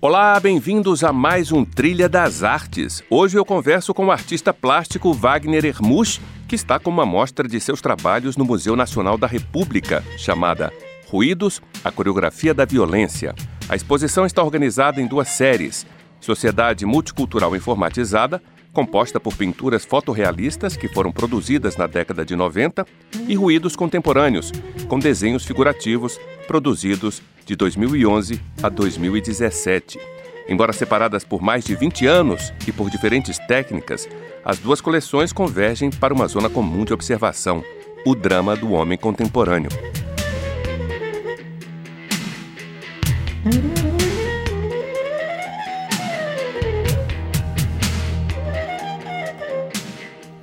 Olá, bem-vindos a mais um Trilha das Artes. Hoje eu converso com o artista plástico Wagner Hermusch, que está com uma mostra de seus trabalhos no Museu Nacional da República, chamada Ruídos, a coreografia da violência. A exposição está organizada em duas séries: Sociedade Multicultural Informatizada, composta por pinturas fotorrealistas que foram produzidas na década de 90, e Ruídos Contemporâneos, com desenhos figurativos produzidos de 2011 a 2017. Embora separadas por mais de 20 anos e por diferentes técnicas, as duas coleções convergem para uma zona comum de observação: o drama do homem contemporâneo.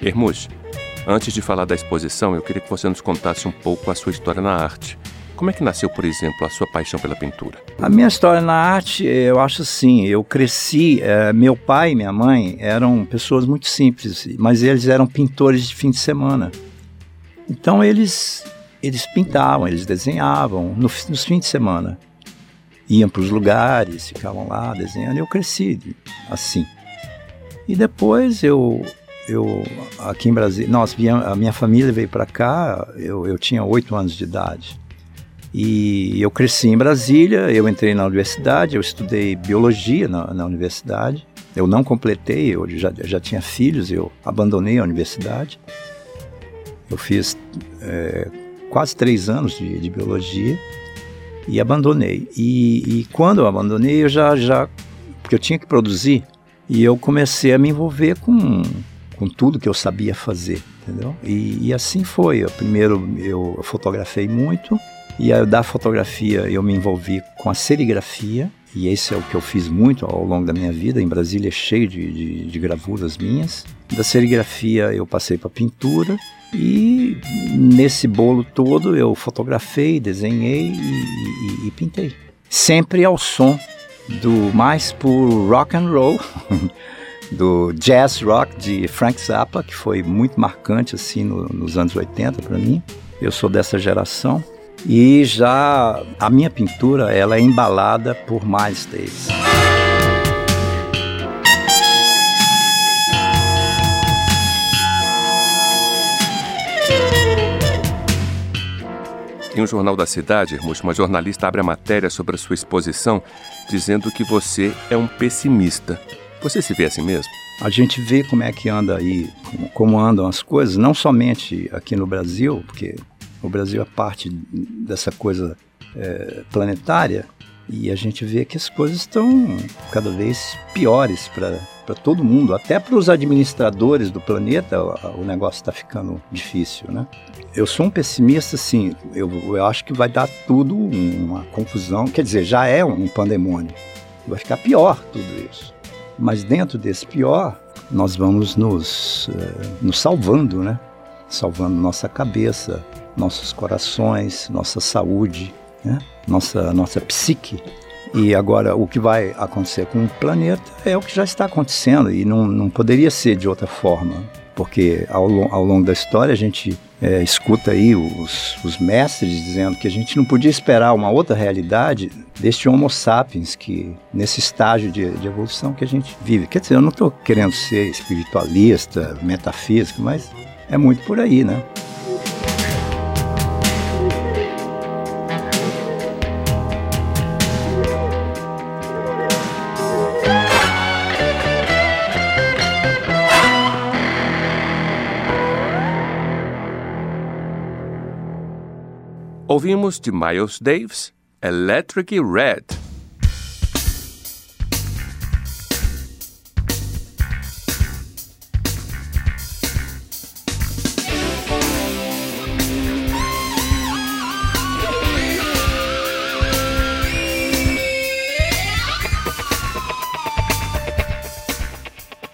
Hermus, antes de falar da exposição, eu queria que você nos contasse um pouco a sua história na arte. Como é que nasceu, por exemplo, a sua paixão pela pintura? A minha história na arte, eu acho assim, eu cresci, é, meu pai e minha mãe eram pessoas muito simples, mas eles eram pintores de fim de semana. Então eles eles pintavam, eles desenhavam no, nos fins de semana. Iam para os lugares, ficavam lá desenhando. Eu cresci assim. E depois eu eu aqui em Brasília, nós a minha família veio para cá, eu, eu tinha oito anos de idade. E eu cresci em Brasília, eu entrei na universidade, eu estudei biologia na, na universidade. Eu não completei, eu já, já tinha filhos, eu abandonei a universidade. Eu fiz é, quase três anos de, de, biologia e abandonei. E, e, quando eu abandonei, eu já, já. Porque eu tinha que produzir, e eu comecei a me envolver com, com tudo que eu sabia fazer, entendeu? E, e assim foi. Eu, primeiro eu fotografei muito, e aí, da fotografia eu me envolvi com a serigrafia, e esse é o que eu fiz muito ao longo da minha vida. Em Brasília é cheio de, de, de gravuras minhas. Da serigrafia eu passei para pintura, e nesse bolo todo eu fotografei, desenhei e, e, e pintei. Sempre ao som do mais puro rock and roll, do jazz rock de Frank Zappa, que foi muito marcante assim no, nos anos 80 para mim. Eu sou dessa geração. E já a minha pintura ela é embalada por Miles Davis. Em um jornal da cidade, Hermus, uma jornalista abre a matéria sobre a sua exposição dizendo que você é um pessimista. Você se vê assim mesmo? A gente vê como é que anda aí, como andam as coisas, não somente aqui no Brasil, porque o Brasil é parte dessa coisa é, planetária e a gente vê que as coisas estão cada vez piores para todo mundo, até para os administradores do planeta o, negócio está ficando difícil, né? Eu sou um pessimista, sim. Eu, eu acho que vai dar tudo uma confusão. Quer dizer, já é um pandemônio. Vai ficar pior tudo isso. Mas dentro desse pior, nós vamos nos, uh, nos salvando, né? Salvando nossa cabeça, nossos corações, nossa saúde, né? nossa, nossa psique. E agora, o que vai acontecer com o planeta é o que já está acontecendo e não, não poderia ser de outra forma. Porque ao, ao longo da história a gente é, escuta aí os, os mestres dizendo que a gente não podia esperar uma outra realidade deste Homo sapiens, que nesse estágio de, de evolução que a gente vive. Quer dizer, eu não estou querendo ser espiritualista, metafísico, mas é muito por aí, né? Ouvimos de Miles Davis, Electric Red.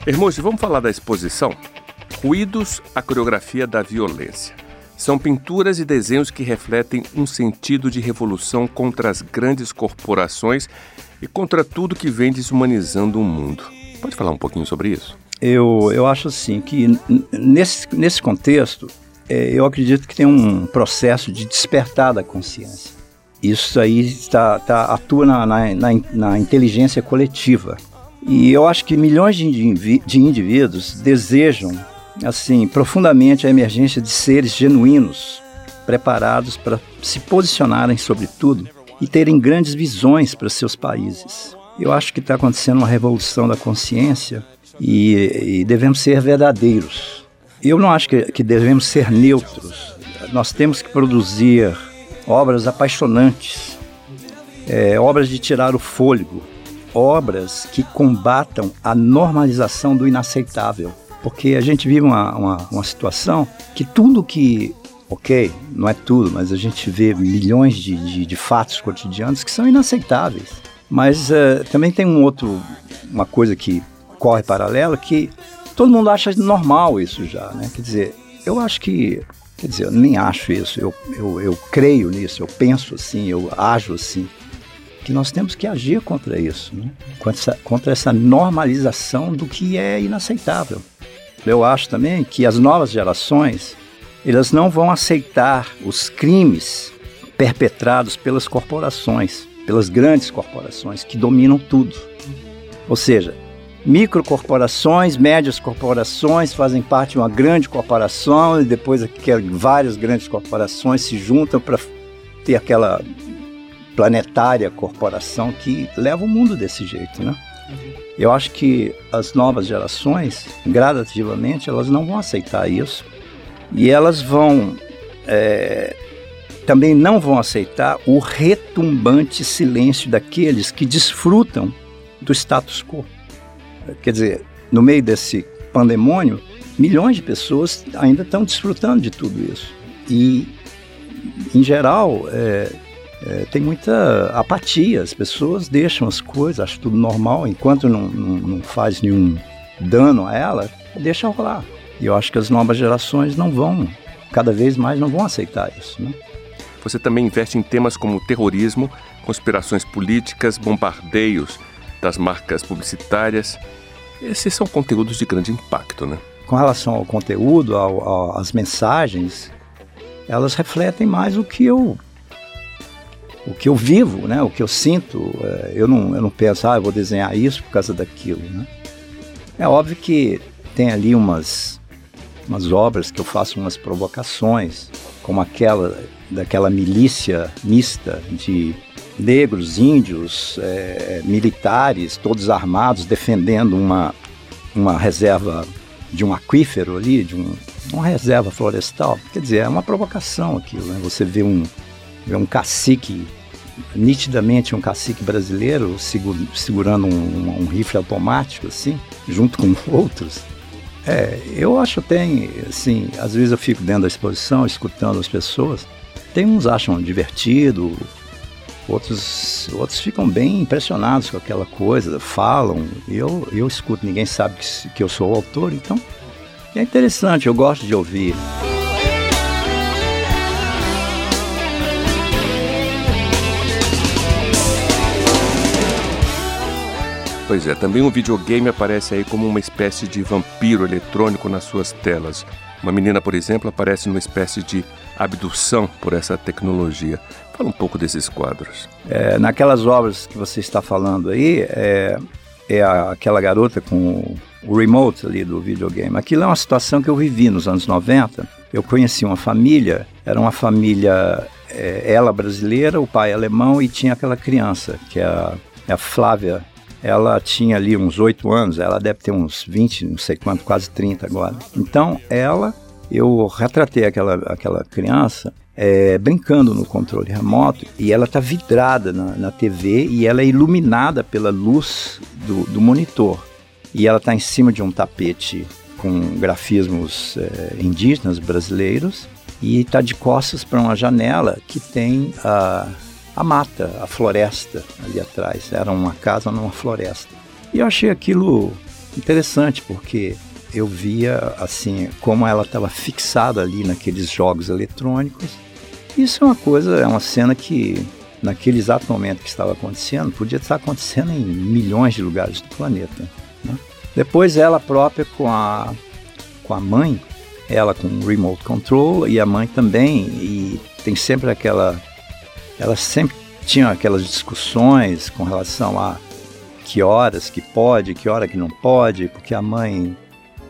Hermoso, vamos falar da exposição Ruídos, a coreografia da violência. São pinturas e desenhos que refletem um sentido de revolução contra as grandes corporações e contra tudo que vem desumanizando o mundo. Pode falar um pouquinho sobre isso? Eu, eu acho assim que nesse, nesse contexto, é, eu acredito que tem um processo de despertar da consciência. Isso aí está, tá, atua na, na, na, na inteligência coletiva. E eu acho que milhões de, de indivíduos desejam assim, profundamente a emergência de seres genuínos, preparados para se posicionarem sobre tudo e terem grandes visões para seus países. Eu acho que está acontecendo uma revolução da consciência e, e, devemos ser verdadeiros. Eu não acho que, que devemos ser neutros. Nós temos que produzir obras apaixonantes, é, obras de tirar o fôlego, obras que combatam a normalização do inaceitável. Porque a gente vive uma, uma, uma situação que tudo que ok, não é tudo, mas a gente vê milhões de, de, de fatos cotidianos que são inaceitáveis. Mas uh, também tem um outro, uma coisa que corre paralela que todo mundo acha normal isso já, né? Quer dizer, eu acho que, quer dizer, eu nem acho isso, eu, eu, eu creio nisso, eu penso assim, eu ajo assim, que nós temos que agir contra isso, né? contra, essa, contra essa normalização do que é inaceitável. Eu acho também que as novas gerações elas não vão aceitar os crimes perpetrados pelas corporações, pelas grandes corporações que dominam tudo. Ou seja, microcorporações, médias corporações fazem parte de uma grande corporação e depois várias grandes corporações se juntam para ter aquela planetária corporação que leva o mundo desse jeito, né? Eu acho que as novas gerações, gradativamente, elas não vão aceitar isso e elas vão é, também não vão aceitar o retumbante silêncio daqueles que desfrutam do status quo. Quer dizer, no meio desse pandemônio, milhões de pessoas ainda estão desfrutando de tudo isso. E, em geral, é, é, tem muita apatia. As pessoas deixam as coisas, acham tudo normal, enquanto não, não, não faz nenhum dano a ela, deixa rolar. E eu acho que as novas gerações não vão, cada vez mais não vão aceitar isso. Né? Você também investe em temas como terrorismo, conspirações políticas, bombardeios das marcas publicitárias. Esses são conteúdos de grande impacto, né? Com relação ao conteúdo, ao, ao, às mensagens, elas refletem mais o que eu o que eu vivo, né? O que eu sinto. É, eu não eu não penso, ah, eu vou desenhar isso por causa daquilo, né? É óbvio que tem ali umas umas obras que eu faço umas provocações, como aquela daquela milícia mista de negros, índios, é, militares, todos armados, defendendo uma, uma reserva de um aquífero ali, de um, uma reserva florestal. Quer dizer, é uma provocação aquilo, né? Você vê um, vê um cacique, nitidamente um cacique brasileiro, segurando um, um rifle automático, assim, junto com outros. É, eu acho tem, assim, às vezes eu fico dentro da exposição, escutando as pessoas, tem uns acham divertido, outros, outros ficam bem impressionados com aquela coisa, falam, eu, eu escuto, ninguém sabe que, que eu sou o autor, então é interessante, eu gosto de ouvir. Pois é, também o videogame aparece aí como uma espécie de vampiro eletrônico nas suas telas. Uma menina, por exemplo, aparece numa espécie de abdução por essa tecnologia. Fala um pouco desses quadros. É, naquelas obras que você está falando aí, é, é aquela garota com o remote ali do videogame. Aquilo é uma situação que eu vivi nos anos 90. Eu conheci uma família, era uma família, é, ela brasileira, o pai alemão e tinha aquela criança, que é a, é a Flávia. Ela tinha ali uns 8 anos, ela deve ter uns 20, não sei quanto, quase 30 agora. Então, ela, eu retratei aquela, aquela criança é, brincando no controle remoto e ela está vidrada na, na, TV e ela é iluminada pela luz do, do monitor. E ela está em cima de um tapete com grafismos é, indígenas brasileiros e está de costas para uma janela que tem a, a mata, a floresta ali atrás. Era uma casa numa floresta. E eu achei aquilo interessante porque eu via assim como ela estava fixada ali naqueles jogos eletrônicos. Isso é uma coisa, é uma cena que naquele exato momento que estava acontecendo podia estar acontecendo em milhões de lugares do planeta. Né? Depois ela própria com a com a mãe, ela com remote control e a mãe também e tem sempre aquela ela sempre tinha aquelas discussões com relação a que horas que pode, que hora que não pode, porque a mãe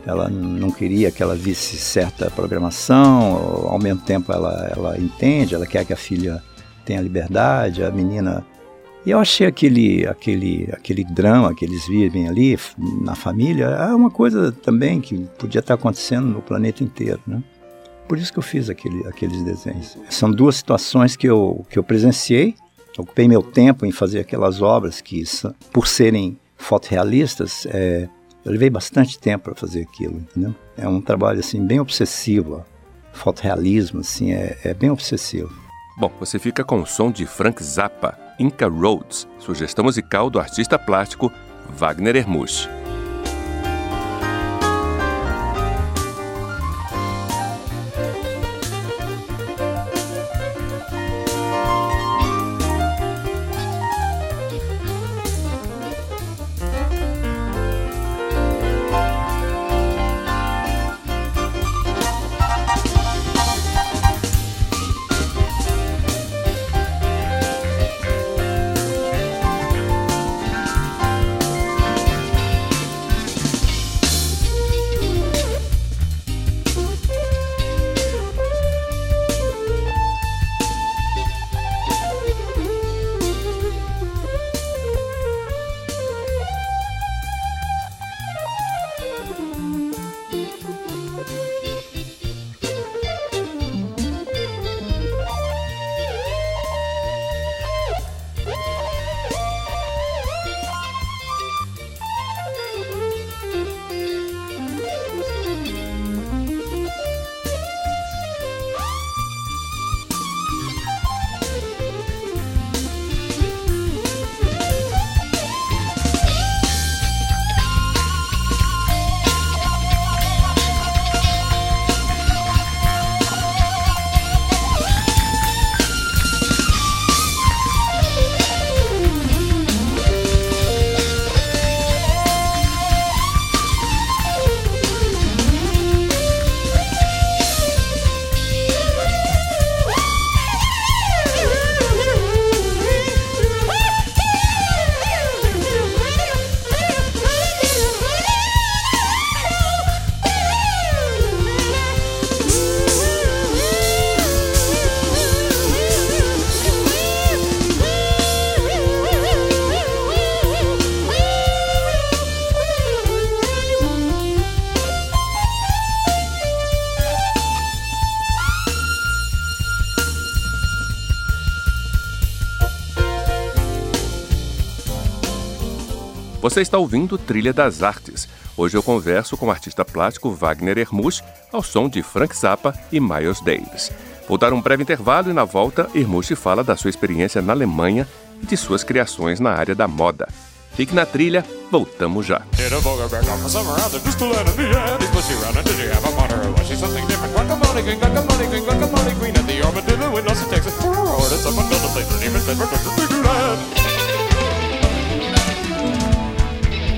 ela não queria que ela visse certa programação, ao mesmo tempo ela, ela entende, ela quer que a filha tenha liberdade, a menina. E eu achei aquele, aquele, aquele drama que eles vivem ali na família é uma coisa também que podia estar acontecendo no planeta inteiro, né? Por isso que eu fiz aquele, aqueles desenhos. São duas situações que eu, que eu presenciei ocupei meu tempo em fazer aquelas obras que, por serem fotorrealistas, é, eu levei bastante tempo para fazer aquilo, entendeu? É um trabalho assim bem obsessivo, fotorrealismo assim é, é bem obsessivo. Bom, você fica com o som de Frank Zappa, Inca Roads, sugestão musical do artista plástico Wagner Hermusch. Você está ouvindo Trilha das Artes. Hoje eu converso com o artista plástico Wagner Hermusch ao som de Frank Zappa e Miles Davis. Vou dar um breve intervalo e na volta Hermusch fala da sua experiência na Alemanha e de suas criações na área da moda. Fique na trilha, voltamos já.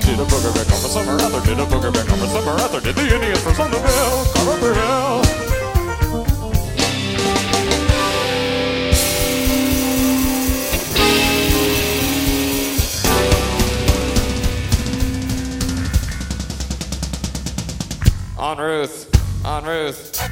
Did a booger back on summer other, did a booger back on summer other, did the Indians from Somerville, Carver Hill. On Ruth, on Ruth.